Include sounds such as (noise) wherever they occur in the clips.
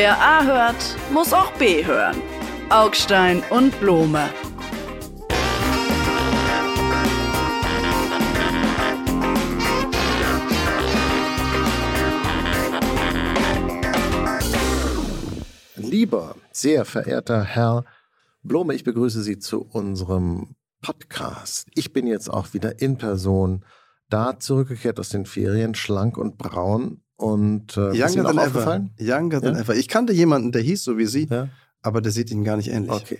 Wer A hört, muss auch B hören. Augstein und Blome. Lieber, sehr verehrter Herr Blome, ich begrüße Sie zu unserem Podcast. Ich bin jetzt auch wieder in Person da zurückgekehrt aus den Ferien, schlank und braun. Und äh, Younger ist Ihnen auch aufgefallen? ever. Younger than Ja? ever. Ich kannte jemanden, der hieß so wie Sie, Ja. aber der sieht Ihnen gar nicht ähnlich. Okay.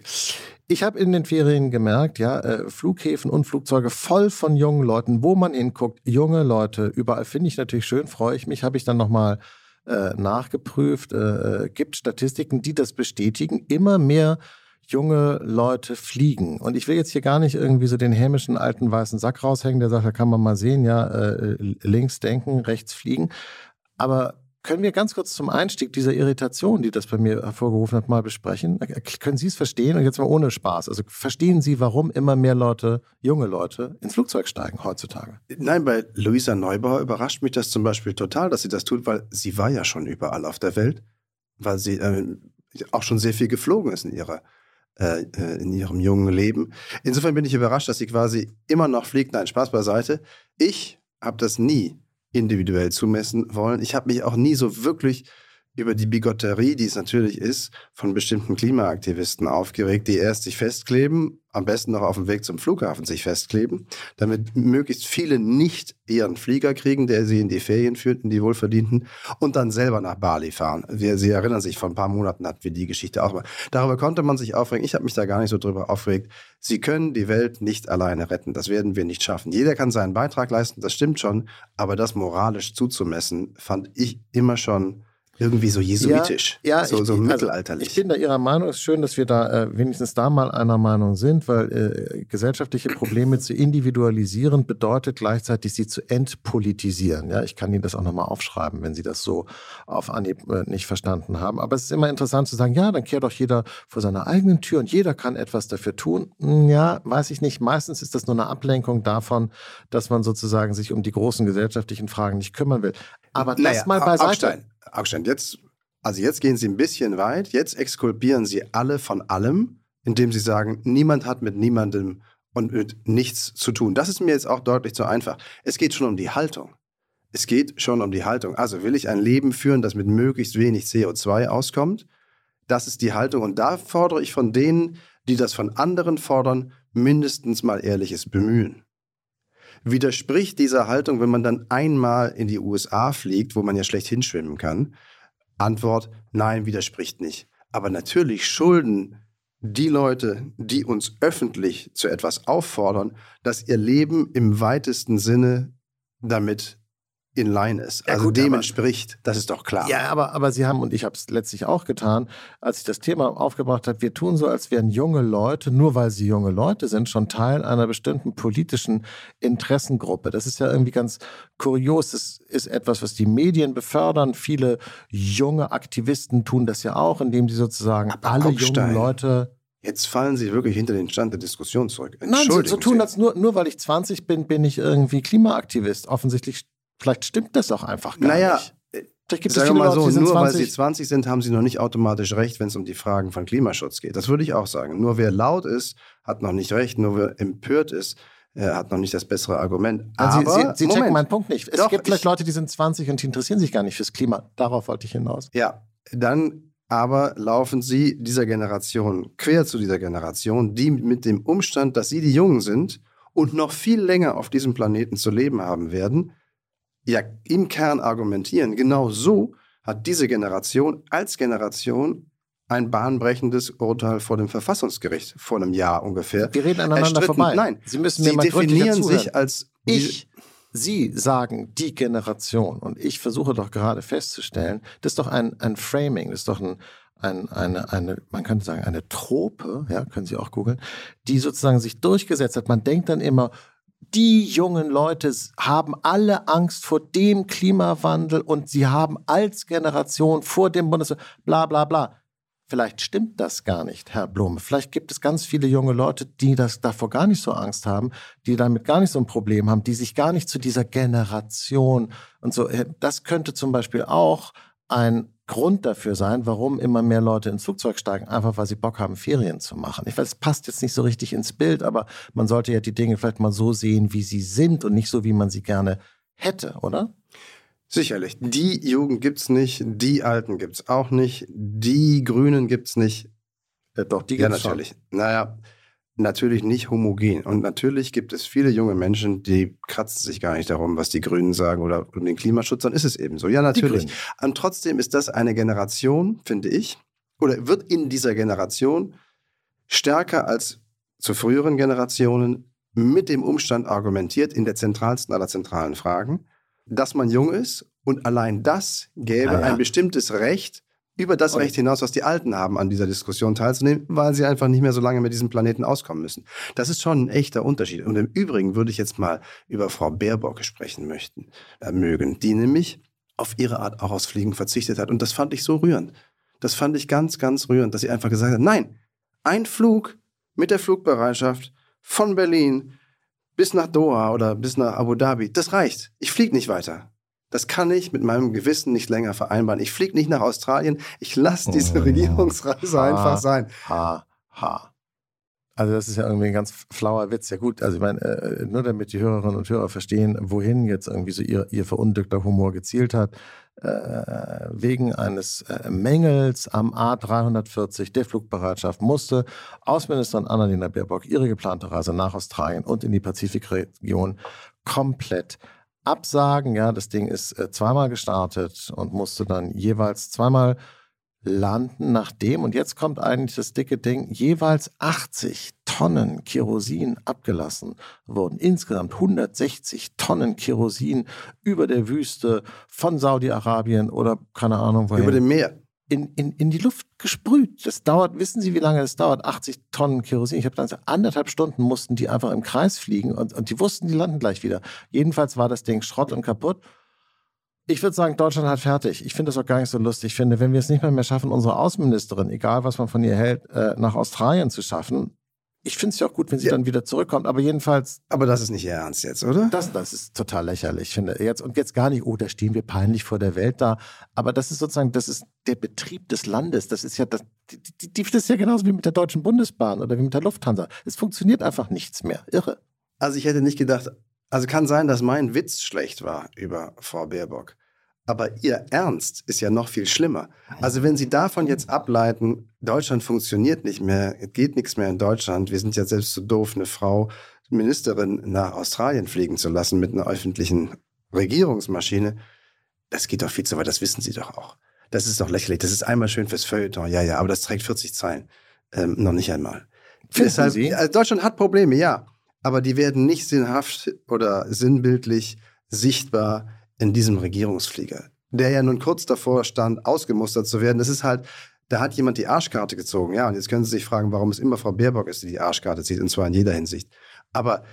Ich habe in den Ferien gemerkt, ja, äh, Flughäfen und Flugzeuge voll von jungen Leuten, wo man hinguckt, junge Leute, überall finde ich natürlich schön, freue ich mich, habe ich dann nochmal äh, nachgeprüft, äh, äh, gibt Statistiken, die das bestätigen, immer mehr junge Leute fliegen. Und ich will jetzt hier gar nicht irgendwie so den hämischen alten weißen Sack raushängen, der sagt, da kann man mal sehen, ja, äh, links denken, rechts fliegen. Aber können wir ganz kurz zum Einstieg dieser Irritation, die das bei mir hervorgerufen hat, mal besprechen? Äh, Können Sie es verstehen? Und jetzt mal ohne Spaß. Also verstehen Sie, warum immer mehr Leute, junge Leute, ins Flugzeug steigen heutzutage? Nein, bei Luisa Neubauer überrascht mich das zum Beispiel total, dass sie das tut, weil sie war ja schon überall auf der Welt, weil sie äh, auch schon sehr viel geflogen ist in ihrer äh, äh, in ihrem jungen Leben. Insofern bin ich überrascht, dass sie quasi immer noch fliegt. Nein, Spaß beiseite. Ich habe das nie individuell zumessen wollen. Ich habe mich auch nie so wirklich über die Bigotterie, die es natürlich ist, von bestimmten Klimaaktivisten aufgeregt, die erst sich festkleben, am besten noch auf dem Weg zum Flughafen sich festkleben, damit möglichst viele nicht ihren Flieger kriegen, der sie in die Ferien führt, in die wohlverdienten, und dann selber nach Bali fahren. Wir, sie erinnern sich, vor ein paar Monaten hatten wir die Geschichte auch mal. Darüber konnte man sich aufregen. Ich habe mich da gar nicht so drüber aufgeregt. Sie können die Welt nicht alleine retten. Das werden wir nicht schaffen. Jeder kann seinen Beitrag leisten, das stimmt schon, aber das moralisch zuzumessen, fand ich immer schon irgendwie so jesuitisch, Ja, so, ich, so also mittelalterlich. Ich bin da Ihrer Meinung. Es ist schön, dass wir da äh, wenigstens da mal einer Meinung sind, weil äh, gesellschaftliche Probleme zu individualisieren bedeutet gleichzeitig, sie zu entpolitisieren. Ja, ich kann Ihnen das auch nochmal aufschreiben, wenn Sie das so auf Anhieb äh, nicht verstanden haben. Aber es ist immer interessant zu sagen, ja, dann kehrt doch jeder vor seiner eigenen Tür und jeder kann etwas dafür tun. Hm, Ja, weiß ich nicht. Meistens ist das nur eine Ablenkung davon, dass man sozusagen sich um die großen gesellschaftlichen Fragen nicht kümmern will. Aber das Naja, mal beiseite. Augstein, Augstein, jetzt, also jetzt gehen Sie ein bisschen weit. Jetzt exkulpieren Sie alle von allem, indem Sie sagen, niemand hat mit niemandem und mit nichts zu tun. Das ist mir jetzt auch deutlich zu einfach. Es geht schon um die Haltung. Es geht schon um die Haltung. Also will ich ein Leben führen, das mit möglichst wenig CO2 auskommt? Das ist die Haltung. Und da fordere ich von denen, die das von anderen fordern, mindestens mal ehrliches Bemühen. Widerspricht dieser Haltung, wenn man dann einmal in die USA fliegt, wo man ja schlecht hinschwimmen kann? Antwort, nein, widerspricht nicht. Aber natürlich schulden die Leute, die uns öffentlich zu etwas auffordern, dass ihr Leben im weitesten Sinne damit in line ist. Ja, also gut, dem entspricht, das ist doch klar. Ja, aber, aber Sie haben, und ich habe es letztlich auch getan, als ich das Thema aufgebracht habe, wir tun so, als wären junge Leute, nur weil sie junge Leute sind, schon Teil einer bestimmten politischen Interessengruppe. Das ist ja irgendwie ganz kurios. Das ist etwas, was die Medien befördern. Viele junge Aktivisten tun das ja auch, indem sie sozusagen Aber alle Augstein, jungen Leute. Jetzt fallen Sie wirklich hinter den Stand der Diskussion zurück. Nein, so, so tun, als nur, nur weil ich 20 bin, bin ich irgendwie Klimaaktivist. Offensichtlich, vielleicht stimmt das auch einfach gar Naja, nicht. Vielleicht gibt es Sagen wir viele mal so, nur weil 20. sie 20 sind, haben sie noch nicht automatisch recht, wenn es um die Fragen von Klimaschutz geht. Das würde ich auch sagen. Nur wer laut ist, hat noch nicht recht. Nur wer empört ist, äh, hat noch nicht das bessere Argument. Also Aber, Sie, Sie, Sie checken meinen Punkt nicht. Es Doch, gibt vielleicht ich- Leute, die sind 20 und die interessieren sich gar nicht fürs Klima. Darauf wollte ich hinaus. Ja, dann aber laufen sie dieser Generation, quer zu dieser Generation, die mit dem Umstand, dass sie die Jungen sind und noch viel länger auf diesem Planeten zu leben haben werden, ja im Kern argumentieren. Genau so hat diese Generation als Generation ein bahnbrechendes Urteil vor dem Verfassungsgericht vor einem Jahr ungefähr. Wir reden aneinander erstritten. vorbei. Nein, Sie müssen mir sie mal definieren sich als Ich, Sie sagen die Generation und ich versuche doch gerade festzustellen, das ist doch ein, ein Framing, das ist doch ein, ein, eine, eine, man könnte sagen, eine Trope, ja, können Sie auch googeln, die sozusagen sich durchgesetzt hat. Man denkt dann immer, die jungen Leute haben alle Angst vor dem Klimawandel und sie haben als Generation vor dem Bundes, bla bla bla. Vielleicht stimmt das gar nicht, Herr Blume. Vielleicht gibt es ganz viele junge Leute, die das davor gar nicht so Angst haben, die damit gar nicht so ein Problem haben, die sich gar nicht zu dieser Generation und so. äh, Das könnte zum Beispiel auch ein Grund dafür sein, warum immer mehr Leute ins Flugzeug steigen, einfach weil sie Bock haben, Ferien zu machen. Ich weiß, es passt jetzt nicht so richtig ins Bild, aber man sollte ja die Dinge vielleicht mal so sehen, wie sie sind und nicht so, wie man sie gerne hätte, oder? Sicherlich. Die Jugend gibt's nicht, die Alten gibt's auch nicht, die Grünen gibt's nicht. Ja, doch, die Ja, gibt's natürlich. Naja, natürlich nicht homogen. Und natürlich gibt es viele junge Menschen, die kratzen sich gar nicht darum, was die Grünen sagen oder um den Klimaschutz, dann ist es eben so. Ja, natürlich. Und trotzdem ist das eine Generation, finde ich, oder wird in dieser Generation stärker als zu früheren Generationen mit dem Umstand argumentiert, in der zentralsten aller zentralen Fragen, dass man jung ist und allein das gäbe ja. ein bestimmtes Recht, über das Recht hinaus, was die Alten haben, an dieser Diskussion teilzunehmen, weil sie einfach nicht mehr so lange mit diesem Planeten auskommen müssen. Das ist schon ein echter Unterschied. Und im Übrigen würde ich jetzt mal über Frau Baerbock sprechen möchten, äh, mögen, die nämlich auf ihre Art auch aufs Fliegen verzichtet hat. Und das fand ich so rührend. Das fand ich ganz, ganz rührend, dass sie einfach gesagt hat, nein, ein Flug mit der Flugbereitschaft von Berlin bis nach Doha oder bis nach Abu Dhabi, das reicht. Ich fliege nicht weiter. Das kann ich mit meinem Gewissen nicht länger vereinbaren. Ich fliege nicht nach Australien. Ich lasse diese Oh. Regierungsreise Ha. einfach sein. Ha, ha. Also das ist ja irgendwie ein ganz flauer Witz. Ja gut, also ich meine, äh, nur damit die Hörerinnen und Hörer verstehen, wohin jetzt irgendwie so ihr, ihr verunglückter Humor gezielt hat, äh, wegen eines äh, Mängels am A340 der Flugbereitschaft musste Außenministerin Annalena Baerbock ihre geplante Reise nach Australien und in die Pazifikregion komplett absagen. Ja, das Ding ist äh, zweimal gestartet und musste dann jeweils zweimal landen, nachdem, und jetzt kommt eigentlich das dicke Ding, jeweils 80 Tonnen Kerosin abgelassen wurden. Insgesamt 160 Tonnen Kerosin über der Wüste von Saudi-Arabien oder keine Ahnung wohin Über dem Meer. In, in, in die Luft gesprüht. Das dauert, wissen Sie, wie lange das dauert? 80 Tonnen Kerosin. Ich habe dann gesagt, anderthalb Stunden mussten die einfach im Kreis fliegen und, und die wussten, die landen gleich wieder. Jedenfalls war das Ding Schrott und kaputt. Ich würde sagen, Deutschland hat fertig. Ich finde das auch gar nicht so lustig. Ich finde, wenn wir es nicht mehr, mehr schaffen, unsere Außenministerin, egal was man von ihr hält, äh, nach Australien zu schaffen, ich finde es ja auch gut, wenn sie Ja. dann wieder zurückkommt. Aber jedenfalls, Aber das ist nicht Ihr Ernst jetzt, oder? das, das ist total lächerlich, finde ich. Jetzt, und jetzt gar nicht, oh, da stehen wir peinlich vor der Welt da. Aber das ist sozusagen, das ist der Betrieb des Landes. Das ist ja, das, die, die, das ist ja genauso wie mit der Deutschen Bundesbahn oder wie mit der Lufthansa. Es funktioniert einfach nichts mehr. Irre. Also ich hätte nicht gedacht, also kann sein, dass mein Witz schlecht war über Frau Baerbock. Aber ihr Ernst ist ja noch viel schlimmer. Also wenn Sie davon jetzt ableiten, Deutschland funktioniert nicht mehr, es geht nichts mehr in Deutschland, wir sind ja selbst zu doof, eine Frau Ministerin nach Australien fliegen zu lassen mit einer öffentlichen Regierungsmaschine, das geht doch viel zu weit, das wissen Sie doch auch. Das ist doch lächerlich, das ist einmal schön fürs Feuilleton, ja, ja, aber das trägt 40 Zeilen. Ähm, noch nicht einmal. Finden Sie? also Deutschland hat Probleme, ja. Aber die werden nicht sinnhaft oder sinnbildlich sichtbar in diesem Regierungsflieger, der ja nun kurz davor stand, ausgemustert zu werden. Das ist halt, da hat jemand die Arschkarte gezogen. Ja, und jetzt können Sie sich fragen, warum es immer Frau Baerbock ist, die die Arschkarte zieht, und zwar in jeder Hinsicht. Aber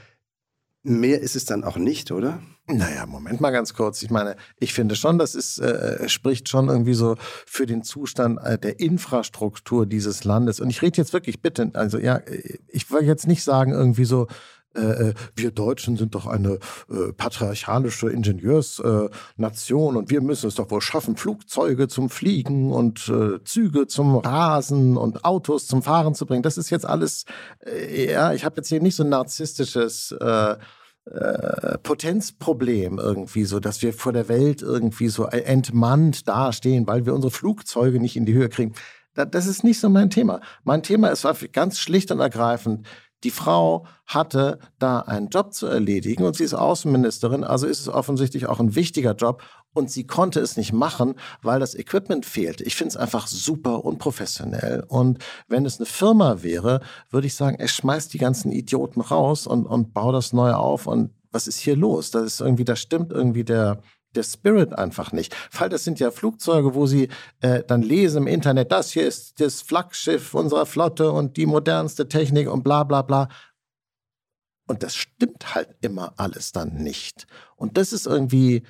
mehr ist es dann auch nicht, oder? Naja, Moment mal ganz kurz. Ich meine, ich finde schon, das ist, äh, spricht schon irgendwie so für den Zustand äh, der Infrastruktur dieses Landes. Und ich rede jetzt wirklich bitte, also ja, äh, ich will jetzt nicht sagen irgendwie so, äh, äh, wir Deutschen sind doch eine äh, patriarchalische Ingenieursnation äh, und wir müssen es doch wohl schaffen, Flugzeuge zum Fliegen und äh, Züge zum Rasen und Autos zum Fahren zu bringen. Das ist jetzt alles, ja, ich habe jetzt hier nicht so ein narzisstisches äh, Potenzproblem irgendwie so, dass wir vor der Welt irgendwie so entmannt dastehen, weil wir unsere Flugzeuge nicht in die Höhe kriegen. Da, das ist nicht so mein Thema. Mein Thema ist ganz schlicht und ergreifend, die Frau hatte da einen Job zu erledigen und sie ist Außenministerin, also ist es offensichtlich auch ein wichtiger Job und sie konnte es nicht machen, weil das Equipment fehlt. Ich finde es einfach super unprofessionell und wenn es eine Firma wäre, würde ich sagen, er schmeißt die ganzen Idioten raus und, und bau das neu auf und was ist hier los? Das ist irgendwie, da stimmt irgendwie der, der Spirit einfach nicht. Weil das sind ja Flugzeuge, wo sie äh, dann lesen im Internet, das hier ist das Flaggschiff unserer Flotte und die modernste Technik und bla bla bla. Und das stimmt halt immer alles dann nicht. Und das ist irgendwie.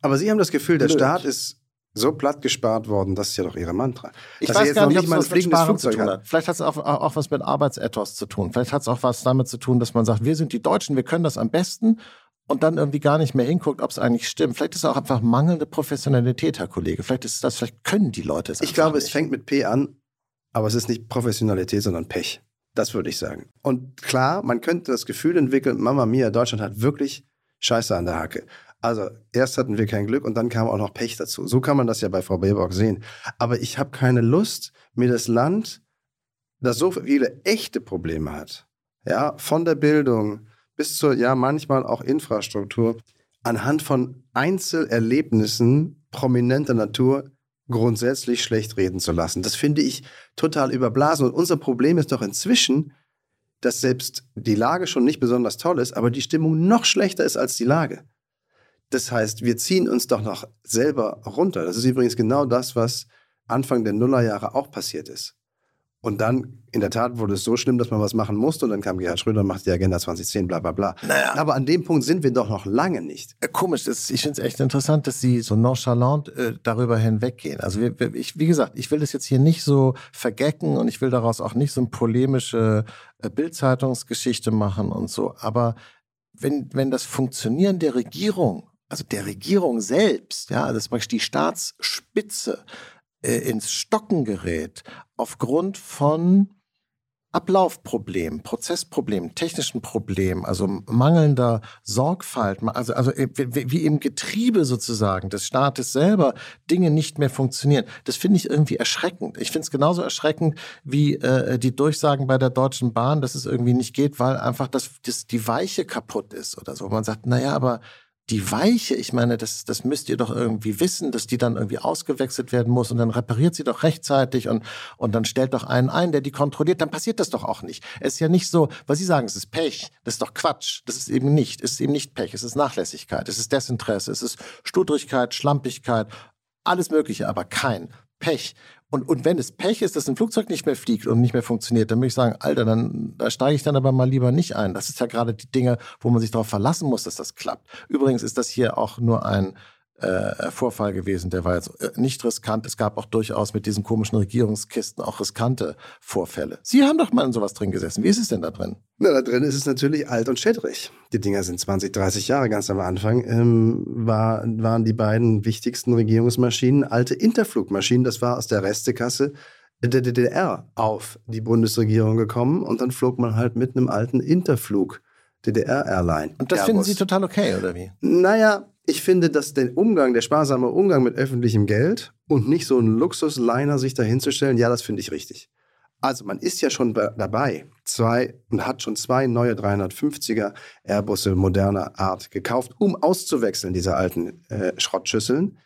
Aber Sie haben das Gefühl, der Blöd. Staat ist so platt gespart worden, das ist ja doch Ihre Mantra. Ich Dass weiß jetzt gar nicht, ob es was mit Sparen zu Flugzeug tun hat. hat. Vielleicht hat es auch, auch was mit Arbeitsethos zu tun. Vielleicht hat es auch was damit zu tun, dass man sagt, wir sind die Deutschen, wir können das am besten und dann irgendwie gar nicht mehr hinguckt, ob es eigentlich stimmt. Vielleicht ist es auch einfach mangelnde Professionalität, Herr Kollege. Vielleicht ist das, vielleicht können die Leute es Ich glaube, nicht. es fängt mit P an, aber es ist nicht Professionalität, sondern Pech. Das würde ich sagen. Und klar, man könnte das Gefühl entwickeln, Mama Mia, Deutschland hat wirklich Scheiße an der Hacke. Also erst hatten wir kein Glück und dann kam auch noch Pech dazu. So kann man das ja bei Frau Baerbock sehen. Aber ich habe keine Lust, mir das Land, das so viele echte Probleme hat, ja, von der Bildung bis zur, ja, manchmal auch Infrastruktur, anhand von Einzelerlebnissen prominenter Natur grundsätzlich schlecht reden zu lassen. Das finde ich total überblasen. Und unser Problem ist doch inzwischen, dass selbst die Lage schon nicht besonders toll ist, aber die Stimmung noch schlechter ist als die Lage. Das heißt, wir ziehen uns doch noch selber runter. Das ist übrigens genau das, was Anfang der Nullerjahre auch passiert ist. Und dann, in der Tat, wurde es so schlimm, dass man was machen musste. Und dann kam Gerhard Schröder und machte die Agenda 2010, bla bla bla. Naja. Aber an dem Punkt sind wir doch noch lange nicht. Äh, komisch, ist, ich finde es echt interessant, dass Sie so nonchalant äh, darüber hinweggehen. Also wir, wir, ich, wie gesagt, ich will das jetzt hier nicht so vergecken und ich will daraus auch nicht so eine polemische äh, Bildzeitungsgeschichte machen und so. Aber wenn, wenn das Funktionieren der Regierung also der Regierung selbst, ja, das ist die Staatsspitze äh, ins Stocken gerät aufgrund von Ablaufproblemen, Prozessproblemen, technischen Problemen, also mangelnder Sorgfalt, also, also äh, wie im Getriebe sozusagen des Staates selber Dinge nicht mehr funktionieren. Das finde ich irgendwie erschreckend. Ich finde es genauso erschreckend wie äh, die Durchsagen bei der Deutschen Bahn, dass es irgendwie nicht geht, weil einfach das, das die Weiche kaputt ist oder so. Man sagt, naja, aber die Weiche, ich meine, das, das müsst ihr doch irgendwie wissen, dass die dann irgendwie ausgewechselt werden muss und dann repariert sie doch rechtzeitig und, und dann stellt doch einen ein, der die kontrolliert, dann passiert das doch auch nicht. Es ist ja nicht so, was Sie sagen, es ist Pech, das ist doch Quatsch, das ist eben nicht, es ist eben nicht Pech, es ist Nachlässigkeit, es ist Desinteresse, es ist Studrigkeit, Schlampigkeit, alles Mögliche, aber kein Pech. Und, und wenn es Pech ist, dass ein Flugzeug nicht mehr fliegt und nicht mehr funktioniert, dann würde ich sagen, Alter, dann da steige ich dann aber mal lieber nicht ein. Das ist ja gerade die Dinge, wo man sich darauf verlassen muss, dass das klappt. Übrigens ist das hier auch nur ein äh, Vorfall gewesen. Der war jetzt äh, nicht riskant. Es gab auch durchaus mit diesen komischen Regierungskisten auch riskante Vorfälle. Sie haben doch mal in sowas drin gesessen. Wie ist es denn da drin? Na, da drin ist es natürlich alt und schädrig. Die Dinger sind 20, 30 Jahre ganz am Anfang. Ähm, war, waren die beiden wichtigsten Regierungsmaschinen alte Interflugmaschinen. Das war aus der Restekasse der DDR auf die Bundesregierung gekommen und dann flog man halt mit einem alten Interflug. DDR-Airline. Und das Airbus. finden Sie total okay, oder wie? Naja, ich finde, dass der Umgang, der sparsame Umgang mit öffentlichem Geld und nicht so ein Luxusliner sich dahinzustellen, ja, das finde ich richtig. Also man ist ja schon dabei, zwei und hat schon zwei neue 350er Airbusse moderner Art gekauft, um auszuwechseln diese alten äh, Schrottschüsseln.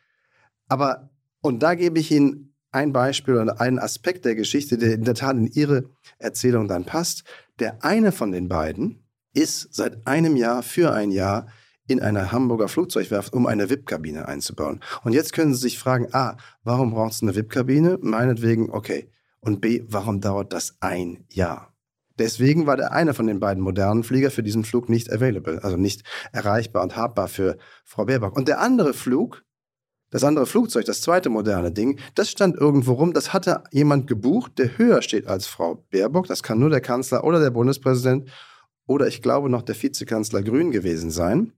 Aber und da gebe ich Ihnen ein Beispiel oder einen Aspekt der Geschichte, der in der Tat in Ihre Erzählung dann passt. Der eine von den beiden ist seit einem Jahr für ein Jahr in einer Hamburger Flugzeugwerft, um eine VIP-Kabine einzubauen. Und jetzt können Sie sich fragen, A, warum braucht es eine VIP-Kabine? Meinetwegen, okay. Und B, warum dauert das ein Jahr? Deswegen war der eine von den beiden modernen Flieger für diesen Flug nicht available, also nicht erreichbar und habbar für Frau Baerbock. Und der andere Flug, das andere Flugzeug, das zweite moderne Ding, das stand irgendwo rum, das hatte jemand gebucht, der höher steht als Frau Baerbock. Das kann nur der Kanzler oder der Bundespräsident oder ich glaube noch der Vizekanzler Grün gewesen sein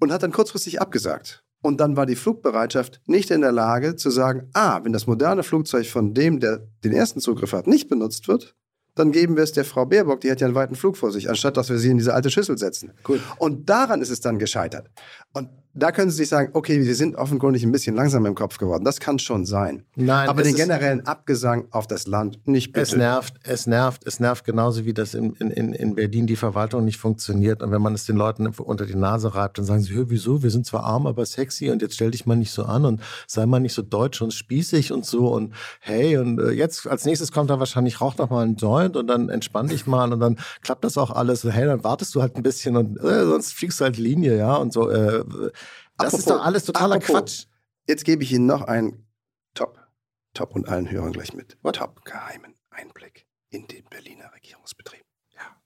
und hat dann kurzfristig abgesagt. Und dann war die Flugbereitschaft nicht in der Lage zu sagen, ah, wenn das moderne Flugzeug von dem, der den ersten Zugriff hat, nicht benutzt wird, dann geben wir es der Frau Baerbock, die hat ja einen weiten Flug vor sich, anstatt dass wir sie in diese alte Schüssel setzen. Cool. Und daran ist es dann gescheitert. Und da können Sie sich sagen, okay, wir sind offenkundig ein bisschen langsam im Kopf geworden. Das kann schon sein. Nein, aber den generellen Abgesang auf das Land nicht bitte. Es nervt, es nervt, es nervt genauso wie das in, in, in Berlin die Verwaltung nicht funktioniert. Und wenn man es den Leuten unter die Nase reibt, dann sagen sie, wieso? Wir sind zwar arm, aber sexy und jetzt stell dich mal nicht so an und sei mal nicht so deutsch und spießig und so und hey und äh, jetzt als nächstes kommt da wahrscheinlich rauch noch mal ein Joint und dann entspann dich mal und dann klappt das auch alles. Und, hey, dann wartest du halt ein bisschen und äh, sonst fliegst du halt Linie, ja und so. Äh, das apropos, ist doch alles totaler apropos, Quatsch. Jetzt gebe ich Ihnen noch einen Top, Top und allen Hörern gleich mit. What? Top geheimen Einblick in den Berliner Regierungsbetrieb. Ja.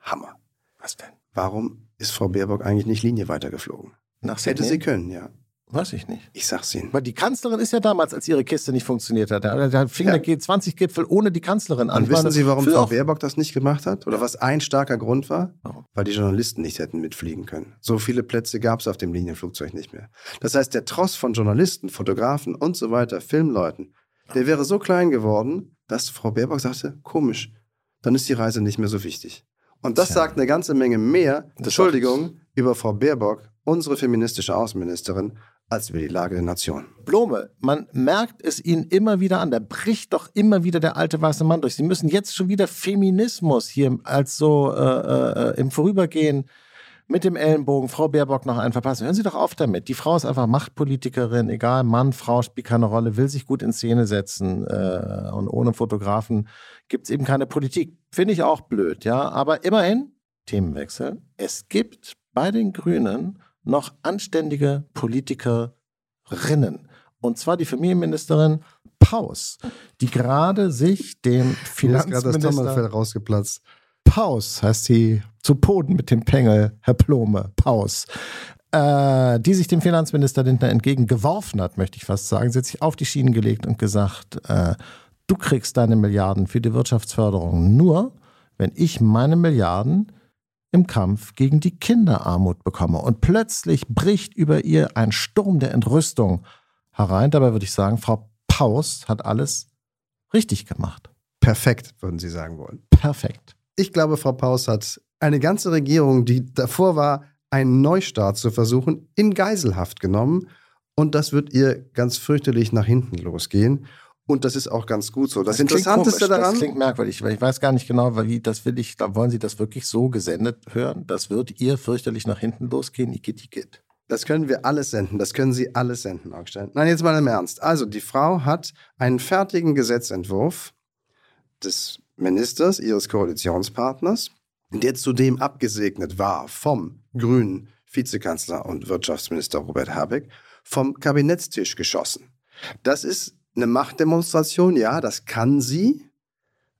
Hammer. Was denn? Warum ist Frau Baerbock eigentlich nicht Linie weitergeflogen? Nach Hätte sie können, ja. Weiß ich nicht. Ich sag's Ihnen. Weil die Kanzlerin ist ja damals, als ihre Kiste nicht funktioniert hat, da, da fing Ja. der G20-Gipfel ohne die Kanzlerin an. Und wissen Sie, warum Frau Baerbock das nicht gemacht hat? Oder was ein starker Grund war? Warum? Weil die Journalisten nicht hätten mitfliegen können. So viele Plätze gab es auf dem Linienflugzeug nicht mehr. Das heißt, der Tross von Journalisten, Fotografen und so weiter, Filmleuten, der wäre so klein geworden, dass Frau Baerbock sagte, komisch, dann ist die Reise nicht mehr so wichtig. Und das Tja. sagt eine ganze Menge mehr, Das Entschuldigung, über Frau Baerbock, unsere feministische Außenministerin, als über die Lage der Nation. Blome, man merkt es ihnen immer wieder an. Da bricht doch immer wieder der alte weiße Mann durch. Sie müssen jetzt schon wieder Feminismus hier als so äh, äh, im Vorübergehen mit dem Ellenbogen Frau Baerbock noch einen verpassen. Hören Sie doch auf damit. Die Frau ist einfach Machtpolitikerin, egal, Mann, Frau spielt keine Rolle, will sich gut in Szene setzen äh, und ohne Fotografen gibt es eben keine Politik. Finde ich auch blöd, ja. Aber immerhin, Themenwechsel, es gibt bei den Grünen noch anständige Politikerinnen. Und zwar die Familienministerin Paus, die gerade sich dem Finanzminister rausgeplatzt. Paus heißt sie zu Boden mit dem Pengel, Herr Plome, Paus, äh, die sich dem Finanzminister Lindner entgegengeworfen hat, möchte ich fast sagen. Sie hat sich auf die Schienen gelegt und gesagt, äh, du kriegst deine Milliarden für die Wirtschaftsförderung nur, wenn ich meine Milliarden im Kampf gegen die Kinderarmut bekomme. Und plötzlich bricht über ihr ein Sturm der Entrüstung herein. Dabei würde ich sagen, Frau Paus hat alles richtig gemacht. Perfekt, würden Sie sagen wollen. Perfekt. Ich glaube, Frau Paus hat eine ganze Regierung, die davor war, einen Neustart zu versuchen, in Geiselhaft genommen. Und das wird ihr ganz fürchterlich nach hinten losgehen. Und das ist auch ganz gut so. Das, klingt Interessanteste komisch, daran. Das klingt merkwürdig, weil ich weiß gar nicht genau, wie das will ich, da wollen Sie das wirklich so gesendet hören? Das wird ihr fürchterlich nach hinten losgehen, Igitt, Igitt. Das können wir alles senden. Das können Sie alles senden, Augstein. Nein, jetzt mal im Ernst. Also, die Frau hat einen fertigen Gesetzentwurf des Ministers, ihres Koalitionspartners, der zudem abgesegnet war vom grünen Vizekanzler und Wirtschaftsminister Robert Habeck, vom Kabinettstisch geschossen. Das ist eine Machtdemonstration, ja, das kann sie,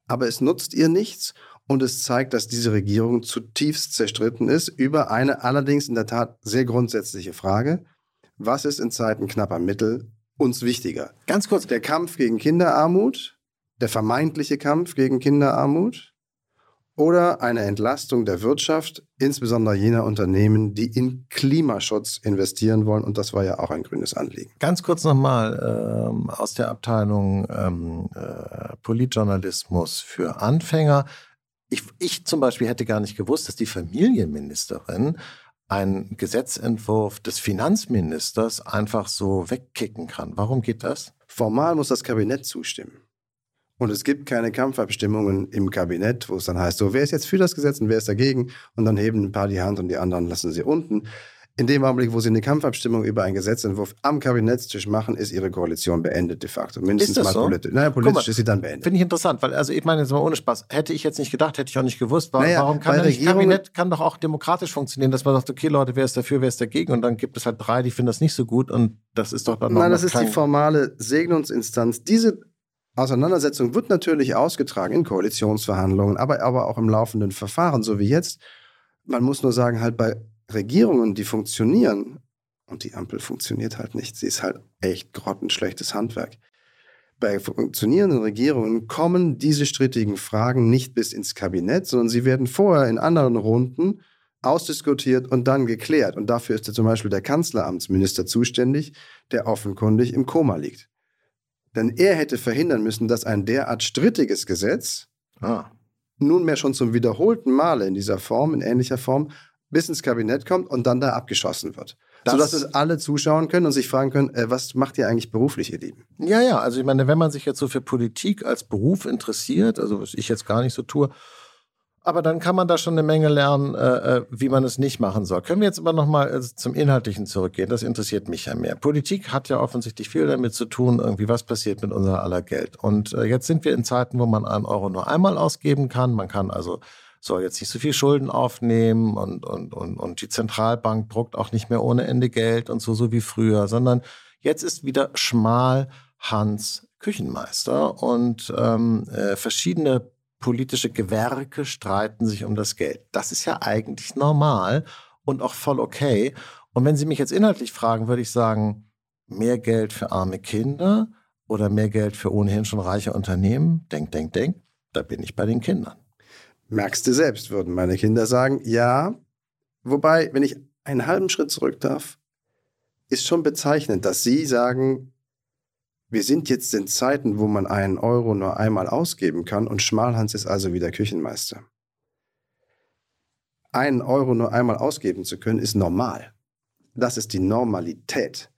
aber es nutzt ihr nichts und es zeigt, dass diese Regierung zutiefst zerstritten ist über eine allerdings in der Tat sehr grundsätzliche Frage. Was ist in Zeiten knapper Mittel uns wichtiger? Ganz kurz, Der Kampf gegen Kinderarmut, der vermeintliche Kampf gegen Kinderarmut oder eine Entlastung der Wirtschaft, insbesondere jener Unternehmen, die in Klimaschutz investieren wollen. Und das war ja auch ein grünes Anliegen. ganz kurz nochmal ähm, aus der Abteilung ähm, äh, Politjournalismus für Anfänger. Ich, ich zum Beispiel hätte gar nicht gewusst, dass die Familienministerin einen Gesetzentwurf des Finanzministers einfach so wegkicken kann. Warum geht das? Formal muss das Kabinett zustimmen. Und es gibt keine Kampfabstimmungen im Kabinett, wo es dann heißt, so, wer ist jetzt für das Gesetz und wer ist dagegen? Und dann heben ein paar die Hand und die anderen lassen sie unten. In dem Augenblick, wo sie eine Kampfabstimmung über einen Gesetzentwurf am Kabinettstisch machen, ist ihre Koalition beendet de facto. Mindestens das mal so? politisch. Naja, politisch mal, ist sie dann beendet. Finde ich interessant, weil also ich meine jetzt mal ohne Spaß, hätte ich jetzt nicht gedacht, hätte ich auch nicht gewusst, warum, Naja, warum kann Regierungen- Kabinett kann doch auch demokratisch funktionieren, dass man sagt, okay Leute, wer ist dafür, wer ist dagegen und dann gibt es halt drei, die finden das nicht so gut und das ist doch dann noch Nein, das ist die formale Segnungsinstanz. Diese Auseinandersetzung wird natürlich ausgetragen in Koalitionsverhandlungen, aber, aber auch im laufenden Verfahren, so wie jetzt. Man muss nur sagen, halt bei Regierungen, die funktionieren, und die Ampel funktioniert halt nicht, sie ist halt echt grottenschlechtes Handwerk. Bei funktionierenden Regierungen kommen diese strittigen Fragen nicht bis ins Kabinett, sondern sie werden vorher in anderen Runden ausdiskutiert und dann geklärt. Und dafür ist ja zum Beispiel der Kanzleramtsminister zuständig, der offenkundig im Koma liegt. Denn er hätte verhindern müssen, dass ein derart strittiges Gesetz Ah. nunmehr schon zum wiederholten Male in dieser Form, in ähnlicher Form, bis ins Kabinett kommt und dann da abgeschossen wird. Das- Sodass es alle zuschauen können und sich fragen können, äh, was macht ihr eigentlich beruflich, ihr Lieben? Ja, ja, also ich meine, wenn man sich jetzt so für Politik als Beruf interessiert, also was ich jetzt gar nicht so tue, aber dann kann man da schon eine Menge lernen, äh, äh, wie man es nicht machen soll. Können wir jetzt aber nochmal äh, zum Inhaltlichen zurückgehen? Das interessiert mich ja mehr. Politik hat ja offensichtlich viel damit zu tun, irgendwie was passiert mit unser aller Geld. Und äh, jetzt sind wir in Zeiten, wo man einen Euro nur einmal ausgeben kann. Man kann also soll jetzt nicht so viel Schulden aufnehmen und, und, und, und die Zentralbank druckt auch nicht mehr ohne Ende Geld und so, so wie früher, sondern jetzt ist wieder schmal Hans Küchenmeister und ähm, äh, verschiedene politische Gewerke streiten sich um das Geld. Das ist ja eigentlich normal und auch voll okay. Und wenn Sie mich jetzt inhaltlich fragen, würde ich sagen, mehr Geld für arme Kinder oder mehr Geld für ohnehin schon reiche Unternehmen? Denk, denk, denk. Da bin ich bei den Kindern. Merkst du selbst, würden meine Kinder sagen. Ja, wobei, wenn ich einen halben Schritt zurück darf, ist schon bezeichnend, dass Sie sagen, wir sind jetzt in Zeiten, wo man einen Euro nur einmal ausgeben kann und Schmalhans ist also wieder Küchenmeister. Einen Euro nur einmal ausgeben zu können, ist normal. Das ist die Normalität,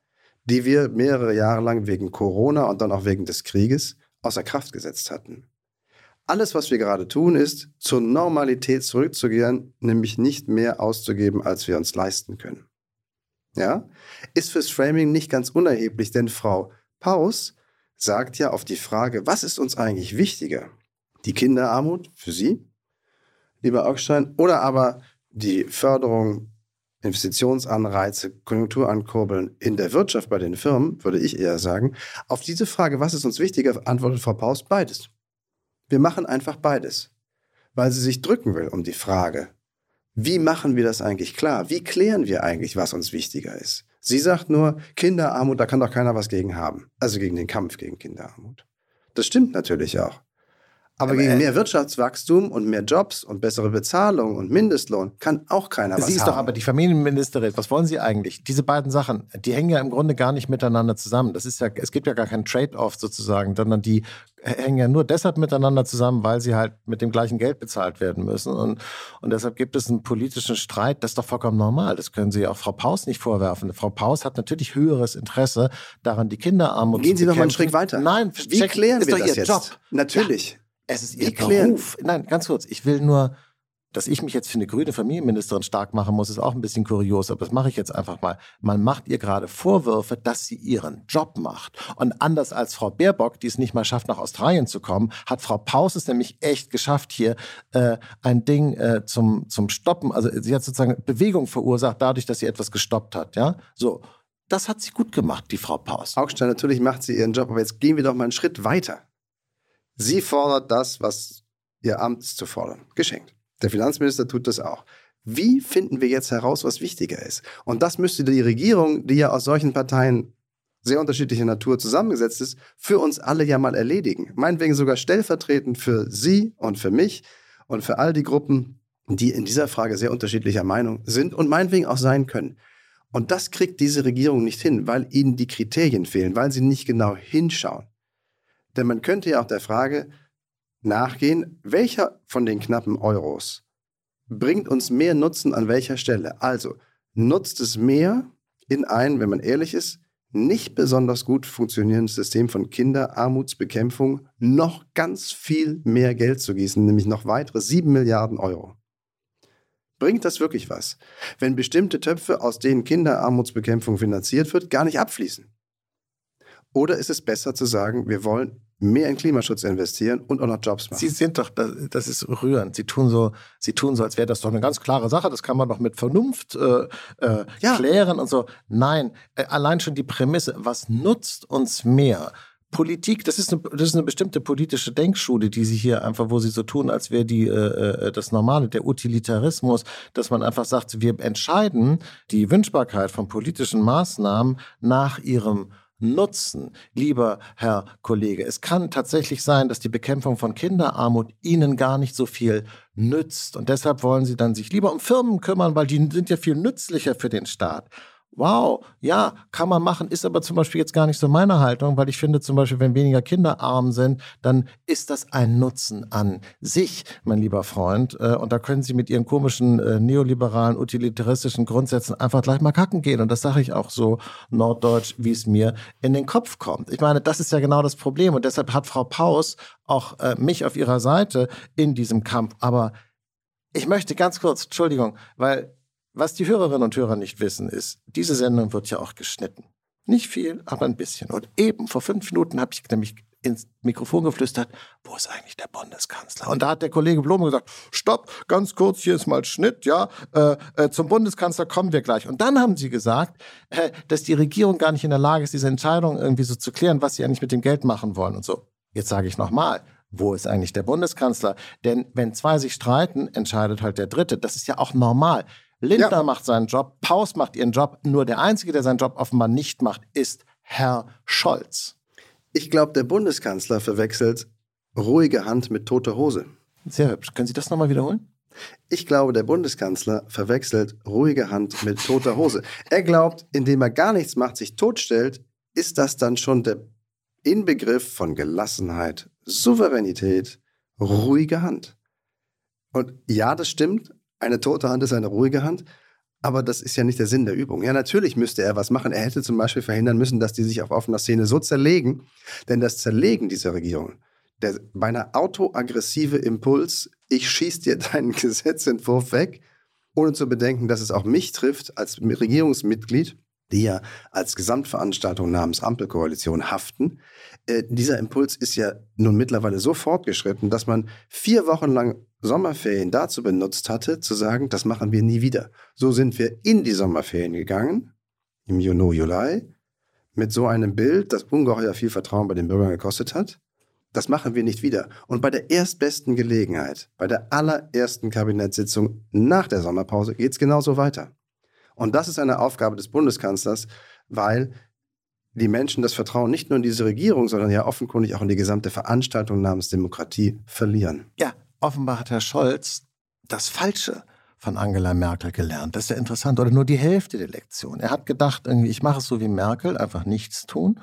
die wir mehrere Jahre lang wegen Corona und dann auch wegen des Krieges außer Kraft gesetzt hatten. Alles, was wir gerade tun, ist, zur Normalität zurückzugehen, nämlich nicht mehr auszugeben, als wir uns leisten können. Ja? Ist fürs Framing nicht ganz unerheblich, denn Frau Paus sagt ja auf die Frage, was ist uns eigentlich wichtiger? Die Kinderarmut für Sie, lieber Augstein, oder aber die Förderung, Investitionsanreize, Konjunkturankurbeln in der Wirtschaft bei den Firmen, würde ich eher sagen. Auf diese Frage, was ist uns wichtiger, antwortet Frau Paus beides. Wir machen einfach beides, weil sie sich drücken will um die Frage, wie machen wir das eigentlich klar? Wie klären wir eigentlich, was uns wichtiger ist? Sie sagt nur, Kinderarmut, da kann doch keiner was gegen haben. Also gegen den Kampf gegen Kinderarmut. Das stimmt natürlich auch. Aber, Aber gegen mehr Wirtschaftswachstum und mehr Jobs und bessere Bezahlung und Mindestlohn kann auch keiner was haben. Sie ist doch aber die Familienministerin. Was wollen Sie eigentlich? Diese beiden Sachen, die hängen ja im Grunde gar nicht miteinander zusammen. Das ist ja, es gibt ja gar keinen Trade-off sozusagen, sondern die hängen ja nur deshalb miteinander zusammen, weil sie halt mit dem gleichen Geld bezahlt werden müssen. Und, und deshalb gibt es einen politischen Streit. Das ist doch vollkommen normal. Das können Sie auch Frau Paus nicht vorwerfen. Frau Paus hat natürlich höheres Interesse daran, die Kinderarmut Gehen zu Sie noch mal einen Schritt weiter. Nein, wie klären wir das jetzt? Job. Natürlich. Ja. Es ist ihr Beruf. Nein, ganz kurz. Ich will nur, dass ich mich jetzt für eine grüne Familienministerin stark machen muss, ist auch ein bisschen kurios, aber das mache ich jetzt einfach mal. Man macht ihr gerade Vorwürfe, dass sie ihren Job macht. Und anders als Frau Baerbock, die es nicht mal schafft, nach Australien zu kommen, hat Frau Paus es nämlich echt geschafft, hier äh, ein Ding äh, zum, zum Stoppen. Also sie hat sozusagen Bewegung verursacht, dadurch, dass sie etwas gestoppt hat. Ja, so. Das hat sie gut gemacht, die Frau Paus. Augstein, natürlich macht sie ihren Job, aber jetzt gehen wir doch mal einen Schritt weiter. Sie fordert das, was ihr Amt ist zu fordern. Geschenkt. Der Finanzminister tut das auch. Wie finden wir jetzt heraus, was wichtiger ist? Und das müsste die Regierung, die ja aus solchen Parteien sehr unterschiedlicher Natur zusammengesetzt ist, für uns alle ja mal erledigen. Meinetwegen sogar stellvertretend für Sie und für mich und für all die Gruppen, die in dieser Frage sehr unterschiedlicher Meinung sind und meinetwegen auch sein können. Und das kriegt diese Regierung nicht hin, weil ihnen die Kriterien fehlen, weil sie nicht genau hinschauen. Denn man könnte ja auch der Frage nachgehen, welcher von den knappen Euros bringt uns mehr Nutzen an welcher Stelle? Also nutzt es mehr in ein, wenn man ehrlich ist, nicht besonders gut funktionierendes System von Kinderarmutsbekämpfung noch ganz viel mehr Geld zu gießen, nämlich noch weitere 7 Milliarden Euro. Bringt das wirklich was, wenn bestimmte Töpfe, aus denen Kinderarmutsbekämpfung finanziert wird, gar nicht abfließen? Oder ist es besser zu sagen, wir wollen mehr in Klimaschutz investieren und auch noch Jobs machen. Sie sind doch, das ist rührend. Sie tun so, Sie tun so, als wäre das doch eine ganz klare Sache. Das kann man doch mit Vernunft äh, äh, ja. klären und so. Nein, äh, allein schon die Prämisse, was nutzt uns mehr? Politik, das ist, eine, das ist eine bestimmte politische Denkschule, die sie hier einfach, wo sie so tun, als wäre die äh, äh, das Normale, der Utilitarismus, dass man einfach sagt, wir entscheiden die Wünschbarkeit von politischen Maßnahmen nach ihrem nutzen, lieber Herr Kollege. Es kann tatsächlich sein, dass die Bekämpfung von Kinderarmut Ihnen gar nicht so viel nützt. Und deshalb wollen Sie dann sich lieber um Firmen kümmern, weil die sind ja viel nützlicher für den Staat wow, ja, kann man machen, ist aber zum Beispiel jetzt gar nicht so meine Haltung, weil ich finde zum Beispiel, wenn weniger Kinder arm sind, dann ist das ein Nutzen an sich, mein lieber Freund. Äh, und da können Sie mit Ihren komischen äh, neoliberalen, utilitaristischen Grundsätzen einfach gleich mal kacken gehen. Und das sage ich auch so norddeutsch, wie es mir in den Kopf kommt. Ich meine, das ist ja genau das Problem. Und deshalb hat Frau Paus auch äh, mich auf ihrer Seite in diesem Kampf. Aber ich möchte ganz kurz, Entschuldigung, weil was die Hörerinnen und Hörer nicht wissen, ist, diese Sendung wird ja auch geschnitten. Nicht viel, aber ein bisschen. Und eben vor fünf Minuten habe ich nämlich ins Mikrofon geflüstert, wo ist eigentlich der Bundeskanzler? Und da hat der Kollege Blome gesagt, stopp, ganz kurz, hier ist mal Schnitt, ja, äh, äh, zum Bundeskanzler kommen wir gleich. Und dann haben sie gesagt, äh, dass die Regierung gar nicht in der Lage ist, diese Entscheidung irgendwie so zu klären, was sie eigentlich mit dem Geld machen wollen und so. Jetzt sage ich nochmal, wo ist eigentlich der Bundeskanzler? Denn wenn zwei sich streiten, entscheidet halt der Dritte. Das ist ja auch normal. Lindner ja. macht seinen Job, Paus macht ihren Job. Nur der Einzige, der seinen Job offenbar nicht macht, ist Herr Scholz. Ich glaube, der Bundeskanzler verwechselt ruhige Hand mit toter Hose. Sehr hübsch. Können Sie das nochmal wiederholen? Ich glaube, der Bundeskanzler verwechselt ruhige Hand mit toter Hose. Er glaubt, indem er gar nichts macht, sich totstellt, ist das dann schon der Inbegriff von Gelassenheit, Souveränität, ruhige Hand. Und ja, das stimmt, eine tote Hand ist eine ruhige Hand, aber das ist ja nicht der Sinn der Übung. Ja, natürlich müsste er was machen. Er hätte zum Beispiel verhindern müssen, dass die sich auf offener Szene so zerlegen. Denn das Zerlegen dieser Regierung, der beinahe autoaggressive Impuls, ich schieß dir deinen (laughs) Gesetzentwurf weg, ohne zu bedenken, dass es auch mich trifft als Regierungsmitglied, die ja als Gesamtveranstaltung namens Ampelkoalition haften. Äh, dieser Impuls ist ja nun mittlerweile so fortgeschritten, dass man vier Wochen lang Sommerferien dazu benutzt hatte, zu sagen, das machen wir nie wieder. So sind wir in die Sommerferien gegangen, im Juni, Juli, mit so einem Bild, das ungeheuer viel Vertrauen bei den Bürgern gekostet hat. Das machen wir nicht wieder. Und bei der erstbesten Gelegenheit, bei der allerersten Kabinettssitzung nach der Sommerpause, geht es genauso weiter. Und das ist eine Aufgabe des Bundeskanzlers, weil die Menschen das Vertrauen nicht nur in diese Regierung, sondern ja offenkundig auch in die gesamte Veranstaltung namens Demokratie verlieren. Ja, offenbar hat Herr Scholz das Falsche von Angela Merkel gelernt. Das ist ja interessant. Oder nur die Hälfte der Lektion. Er hat gedacht, irgendwie, ich mache es so wie Merkel, einfach nichts tun.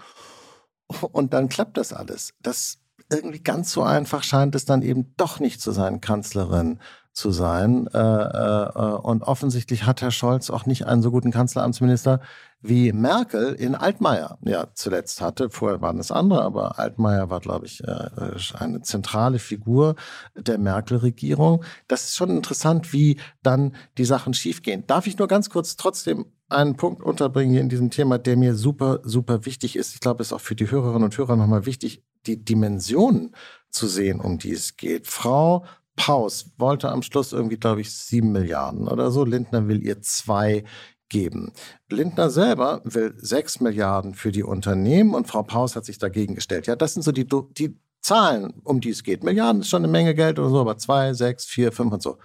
Und dann klappt das alles. Das irgendwie ganz so einfach scheint es dann eben doch nicht zu sein, Kanzlerin zu sein. Äh, äh, und offensichtlich hat Herr Scholz auch nicht einen so guten Kanzleramtsminister wie Merkel in Altmaier ja zuletzt hatte. Vorher waren es andere, aber Altmaier war, glaube ich, äh, eine zentrale Figur der Merkel-Regierung. Das ist schon interessant, wie dann die Sachen schiefgehen. Darf ich nur ganz kurz trotzdem einen Punkt unterbringen hier in diesem Thema, der mir super, super wichtig ist. Ich glaube, es ist auch für die Hörerinnen und Hörer nochmal wichtig, die Dimensionen zu sehen, um die es geht. Frau Paus wollte am Schluss irgendwie, glaube ich, sieben Milliarden oder so. Lindner will ihr zwei geben. Lindner selber will sechs Milliarden für die Unternehmen und Frau Paus hat sich dagegen gestellt. Ja, das sind so die, die Zahlen, um die es geht. Milliarden ist schon eine Menge Geld oder so, aber zwei, sechs, vier, fünf und so.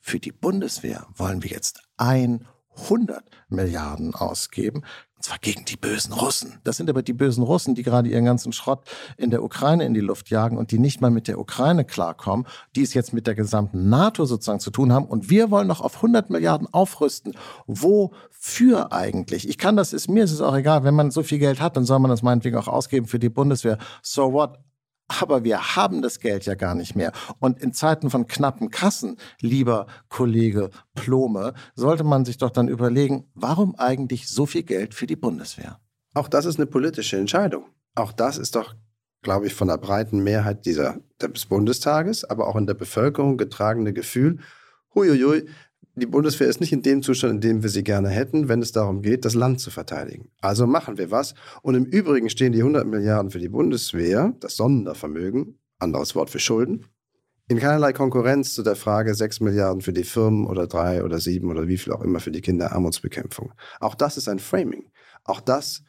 Für die Bundeswehr wollen wir jetzt 100 Milliarden ausgeben. Und zwar gegen die bösen Russen. Das sind aber die bösen Russen, die gerade ihren ganzen Schrott in der Ukraine in die Luft jagen und die nicht mal mit der Ukraine klarkommen, die es jetzt mit der gesamten NATO sozusagen zu tun haben. Und wir wollen noch auf 100 Milliarden aufrüsten. Wofür eigentlich? Ich kann das, ist mir ist es auch egal. Wenn man so viel Geld hat, dann soll man das meinetwegen auch ausgeben für die Bundeswehr. So what? Aber wir haben das Geld ja gar nicht mehr. Und in Zeiten von knappen Kassen, lieber Kollege Plome, sollte man sich doch dann überlegen, warum eigentlich so viel Geld für die Bundeswehr? Auch das ist eine politische Entscheidung. Auch das ist doch, glaube ich, von der breiten Mehrheit dieser, des Bundestages, aber auch in der Bevölkerung getragene Gefühl, huiuiui, die Bundeswehr ist nicht in dem Zustand, in dem wir sie gerne hätten, wenn es darum geht, das Land zu verteidigen. Also machen wir was. Und im Übrigen stehen die 100 Milliarden für die Bundeswehr, das Sondervermögen, anderes Wort für Schulden, in keinerlei Konkurrenz zu der Frage 6 Milliarden für die Firmen oder 3 oder 7 oder wie viel auch immer für die Kinderarmutsbekämpfung. Auch das ist ein Framing. Auch das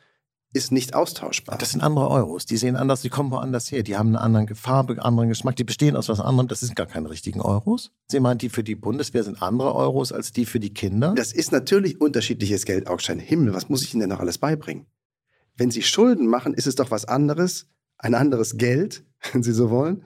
ist nicht austauschbar. Das sind andere Euros. Die sehen anders, die kommen woanders her. Die haben eine andere Farbe, einen anderen Geschmack. Die bestehen aus was anderem. Das sind gar keine richtigen Euros. Sie meinen, die für die Bundeswehr sind andere Euros als die für die Kinder? Das ist natürlich unterschiedliches Geld. Augstein, Himmel, was muss ich Ihnen denn noch alles beibringen? Wenn Sie Schulden machen, ist es doch was anderes, ein anderes Geld, (laughs) wenn Sie so wollen,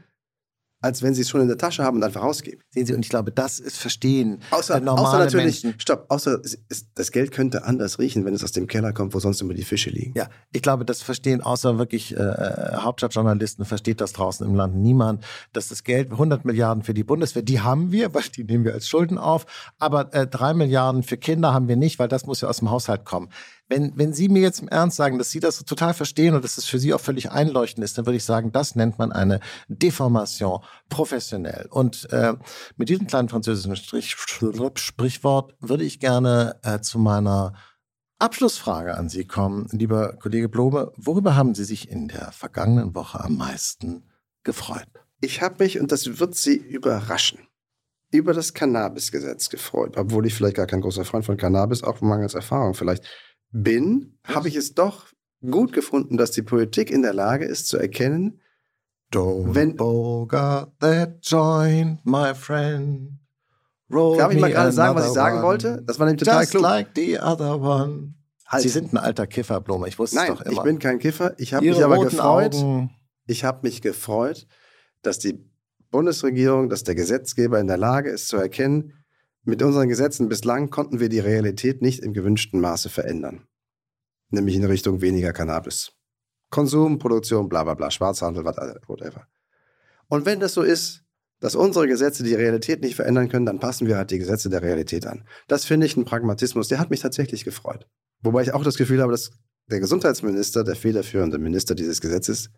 als wenn sie es schon in der Tasche haben und einfach rausgeben. Sehen Sie, und ich glaube, das ist Verstehen. Außer, außer natürlich, Menschen. stopp, außer es, das Geld könnte anders riechen, wenn es aus dem Keller kommt, wo sonst immer die Fische liegen. Ja, ich glaube, das verstehen außer wirklich äh, Hauptstadtjournalisten, versteht das draußen im Land niemand, dass das Geld, 100 Milliarden für die Bundeswehr, die haben wir, (laughs) weil die nehmen wir als Schulden auf, aber äh, 3 Milliarden für Kinder haben wir nicht, weil das muss ja aus dem Haushalt kommen. Wenn, wenn Sie mir jetzt im Ernst sagen, dass Sie das total verstehen und dass es für Sie auch völlig einleuchtend ist, dann würde ich sagen, das nennt man eine Deformation professionell. Und äh, mit diesem kleinen französischen Strich, Sprichwort würde ich gerne äh, zu meiner Abschlussfrage an Sie kommen. Lieber Kollege Blome, worüber haben Sie sich in der vergangenen Woche am meisten gefreut? Ich habe mich, und das wird Sie überraschen, über das Cannabis-Gesetz gefreut, obwohl ich vielleicht gar kein großer Freund von Cannabis, auch mangels Erfahrung vielleicht bin, habe ich es doch gut gefunden, dass die Politik in der Lage ist zu erkennen, Don't wenn bogart that joint, my friend. Roll Darf ich mal gerade sagen, was ich sagen one. wollte? Das war nämlich total Just klug. like the other one. Halt. Sie sind ein alter Kiffer, Blume. Ich wusste Nein, es doch immer. ich bin kein Kiffer. Ich habe mich aber gefreut. Augen. Ich habe mich gefreut, dass die Bundesregierung, dass der Gesetzgeber in der Lage ist zu erkennen, mit unseren Gesetzen bislang konnten wir die Realität nicht im gewünschten Maße verändern. Nämlich in Richtung weniger Cannabis. Konsum, Produktion, bla bla bla, Schwarzhandel, whatever. Und wenn das so ist, dass unsere Gesetze die Realität nicht verändern können, dann passen wir halt die Gesetze der Realität an. Das finde ich ein Pragmatismus, der hat mich tatsächlich gefreut. Wobei ich auch das Gefühl habe, dass der Gesundheitsminister, der federführende Minister dieses Gesetzes,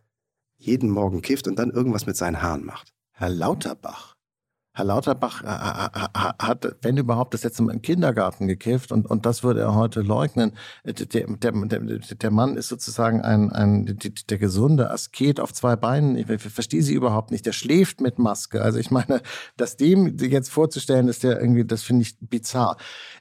jeden Morgen kifft und dann irgendwas mit seinen Haaren macht. Herr Lauterbach. Herr Lauterbach äh, äh, äh, hat, wenn überhaupt, das letzte Mal im Kindergarten gekifft und, und das würde er heute leugnen. Der, der, der, Mann ist sozusagen ein, ein, der, gesunde Asket auf zwei Beinen. Ich verstehe sie überhaupt nicht. Der schläft mit Maske. Also ich meine, das dem jetzt vorzustellen, ist der irgendwie, das finde ich bizarr.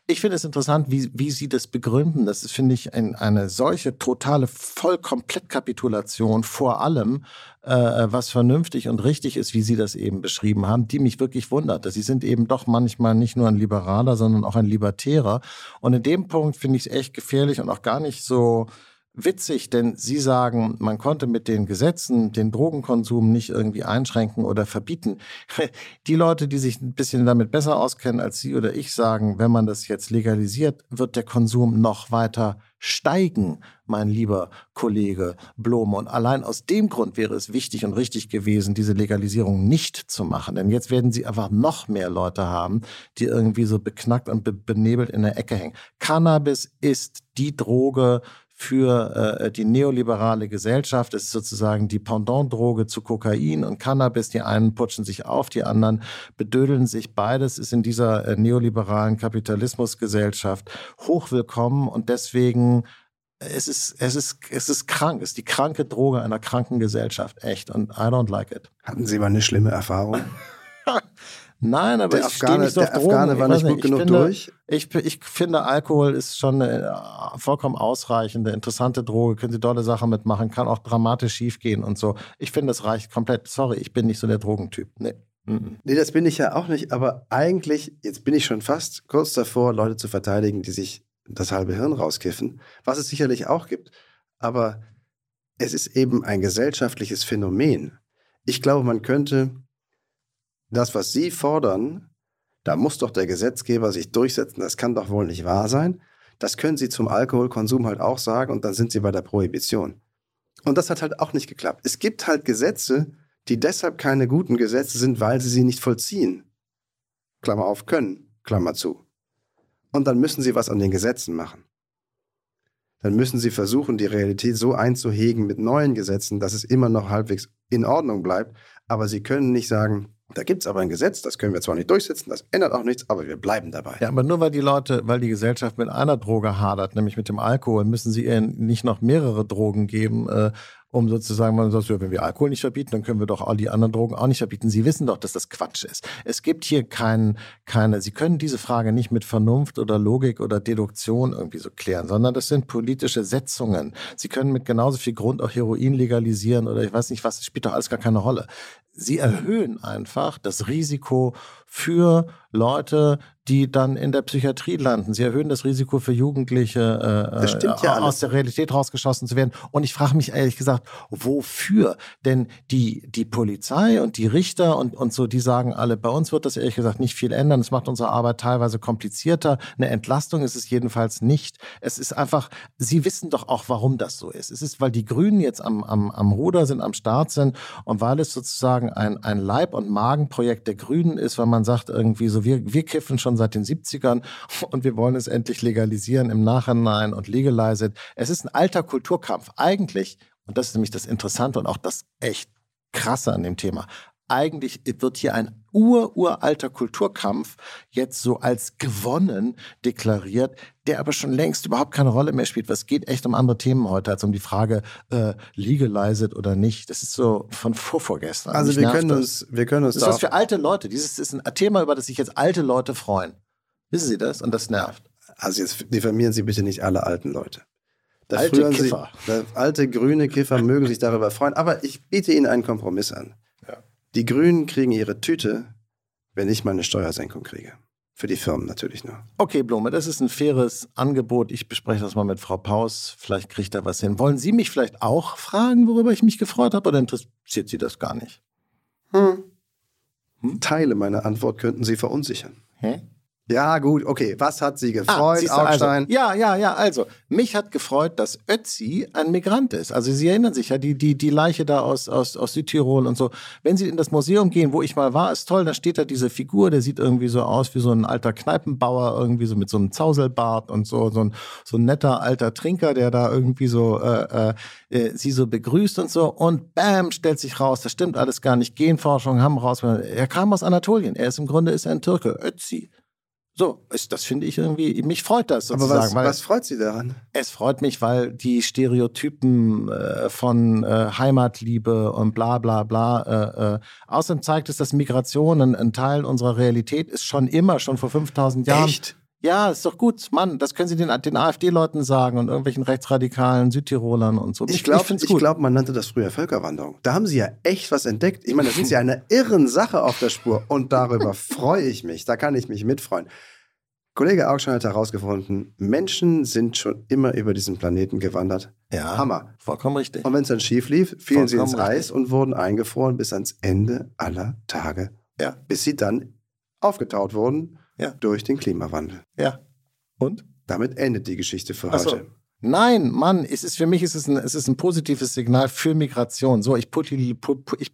Ich finde es interessant, wie, wie Sie das begründen. Das ist, finde ich, ein, eine solche totale Vollkomplettkapitulation vor allem, äh, was vernünftig und richtig ist, wie Sie das eben beschrieben haben, die mich wirklich wundert. Sie sind eben doch manchmal nicht nur ein Liberaler, sondern auch ein Libertärer. Und in dem Punkt finde ich es echt gefährlich und auch gar nicht so witzig, denn Sie sagen, man konnte mit den Gesetzen den Drogenkonsum nicht irgendwie einschränken oder verbieten. (laughs) Die Leute, die sich ein bisschen damit besser auskennen als Sie oder ich, sagen, wenn man das jetzt legalisiert, wird der Konsum noch weiter steigen, mein lieber Kollege Blome. Und allein aus dem Grund wäre es wichtig und richtig gewesen, diese Legalisierung nicht zu machen. Denn jetzt werden Sie einfach noch mehr Leute haben, die irgendwie so beknackt und be benebelt in der Ecke hängen. Cannabis ist die Droge, für äh, die neoliberale Gesellschaft. Es ist sozusagen die Pendant-Droge zu Kokain und Cannabis. Die einen putschen sich auf, die anderen bedödeln sich. Beides ist in dieser äh, neoliberalen Kapitalismusgesellschaft hochwillkommen und deswegen es ist, es ist, es ist krank. Es ist die kranke Droge einer kranken Gesellschaft. Echt. Und I don't like it. Hatten Sie mal eine schlimme Erfahrung? (laughs) Nein, aber Der ich Afghane, nicht so der Drogen. Afghane war nicht gut ich genug finde, durch. Ich, ich finde, Alkohol ist schon eine äh, vollkommen ausreichende, interessante Droge. Können Sie tolle Sachen mitmachen, kann auch dramatisch schiefgehen und so. Ich finde, das reicht komplett. Sorry, ich bin nicht so der Drogentyp. Nee. Mhm. Nee, das bin ich ja auch nicht, aber eigentlich, jetzt bin ich schon fast kurz davor, Leute zu verteidigen, die sich das halbe Hirn rauskiffen, was es sicherlich auch gibt. Aber es ist eben ein gesellschaftliches Phänomen. Ich glaube, man könnte das, was Sie fordern, da muss doch der Gesetzgeber sich durchsetzen, das kann doch wohl nicht wahr sein. Das können Sie zum Alkoholkonsum halt auch sagen und dann sind Sie bei der Prohibition. Und das hat halt auch nicht geklappt. Es gibt halt Gesetze, die deshalb keine guten Gesetze sind, weil sie sie nicht vollziehen. Klammer auf, können, Klammer zu. Und dann müssen sie was an den Gesetzen machen. Dann müssen sie versuchen, die Realität so einzuhegen mit neuen Gesetzen, dass es immer noch halbwegs in Ordnung bleibt. Aber sie können nicht sagen, da gibt es aber ein Gesetz, das können wir zwar nicht durchsetzen, das ändert auch nichts, aber wir bleiben dabei. Ja, aber nur weil die Leute, weil die Gesellschaft mit einer Droge hadert, nämlich mit dem Alkohol, müssen sie ihr nicht noch mehrere Drogen geben, äh, um sozusagen, man sagt, wenn wir Alkohol nicht verbieten, dann können wir doch all die anderen Drogen auch nicht verbieten. Sie wissen doch, dass das Quatsch ist. Es gibt hier kein, keine, Sie können diese Frage nicht mit Vernunft oder Logik oder Deduktion irgendwie so klären, sondern das sind politische Setzungen. Sie können mit genauso viel Grund auch Heroin legalisieren oder ich weiß nicht was, das spielt doch alles gar keine Rolle. Sie erhöhen einfach das Risiko für Leute, die dann in der Psychiatrie landen. Sie erhöhen das Risiko für Jugendliche, äh, stimmt ja aus der Realität rausgeschossen zu werden. Und ich frage mich ehrlich gesagt, wofür? Denn die, die Polizei und die Richter und, und so, die sagen alle, bei uns wird das ehrlich gesagt nicht viel ändern. Es macht unsere Arbeit teilweise komplizierter. Eine Entlastung ist es jedenfalls nicht. Es ist einfach, Sie wissen doch auch, warum das so ist. Es ist, weil die Grünen jetzt am, am, am Ruder sind, am Start sind und weil es sozusagen ein, ein Leib- und Magenprojekt der Grünen ist, weil man sagt irgendwie so, wir, wir kiffen schon seit den 70ern (laughs) und wir wollen es endlich legalisieren im Nachhinein und legalize it. Es ist ein alter Kulturkampf. Eigentlich, und das ist nämlich das Interessante und auch das echt krasse an dem Thema, eigentlich wird hier ein ur-uralter Kulturkampf jetzt so als gewonnen deklariert, der aber schon längst überhaupt keine Rolle mehr spielt. Was geht echt um andere Themen heute als um die Frage, äh, legalize it oder nicht. Das ist so von vorvorgestern. Also Mich wir können das. uns, wir können uns Das ist was für alte Leute. Dieses ist ein Thema, über das sich jetzt alte Leute freuen. Wissen Sie das? Und das nervt. also jetzt diffamieren Sie bitte nicht alle alten Leute. Da Alte Kiffer. Sie, da, alte grüne Kiffer mögen sich darüber freuen, aber ich biete Ihnen einen Kompromiss an. Die Grünen kriegen ihre Tüte, wenn ich meine Steuersenkung kriege. Für die Firmen natürlich nur. Okay, Blume, das ist ein faires Angebot. Ich bespreche das mal mit Frau Paus. Vielleicht kriegt er was hin. Wollen Sie mich vielleicht auch fragen, worüber ich mich gefreut habe, oder interessiert Sie das gar nicht? Hm. Hm? Teile meiner Antwort könnten Sie verunsichern. Hä? Ja, gut, okay. Was hat Sie gefreut, ah, Augstein? Also, ja, ja, ja. Also, mich hat gefreut, dass Ötzi ein Migrant ist. Also, Sie erinnern sich ja, die, die, die Leiche da aus, aus, aus Südtirol und so. Wenn Sie in das Museum gehen, wo ich mal war, ist toll, da steht da diese Figur, der sieht irgendwie so aus wie so ein alter Kneipenbauer, irgendwie so mit so einem Zauselbart und so, so ein, so ein netter alter Trinker, der da irgendwie so äh, äh, sie so begrüßt und so. Und bam, stellt sich raus, das stimmt alles gar nicht. Genforschung haben raus. Er kam aus Anatolien. Er ist im Grunde ist er ein Türke. Ötzi. So, ist, das finde ich irgendwie, mich freut das sozusagen. Aber was, was freut Sie daran? Es freut mich, weil die Stereotypen äh, von äh, Heimatliebe und bla bla bla, äh, äh, außerdem zeigt es, dass Migration ein, ein, Teil unserer Realität ist, schon immer, schon vor 5000 Jahren. Echt? Ja, ist doch gut, Mann. Das können Sie den, den AfD-Leuten sagen und irgendwelchen rechtsradikalen Südtirolern und so. Ich glaube, ich, ich glaub, man nannte das früher Völkerwanderung. Da haben Sie ja echt was entdeckt. Ich meine, da sind Sie einer (laughs) irren Sache auf der Spur und darüber freue ich mich. Da kann ich mich mitfreuen. Kollege Augstein hat herausgefunden, Menschen sind schon immer über diesen Planeten gewandert. Ja, Hammer. Vollkommen richtig. Und wenn es dann schief lief, fielen vollkommen sie ins Eis richtig. und wurden eingefroren bis ans Ende aller Tage. Ja. Bis sie dann aufgetaut wurden ja. durch den Klimawandel. Ja. Und? Damit endet die Geschichte für Ach heute. Nein, Mann, es ist für mich ist es, ein, es ist ein positives Signal für Migration. So, ich, ich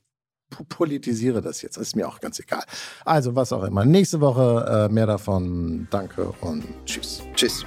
politisiere das jetzt. Das ist mir auch ganz egal. Also, was auch immer. Nächste Woche äh, mehr davon. Danke und tschüss. Tschüss.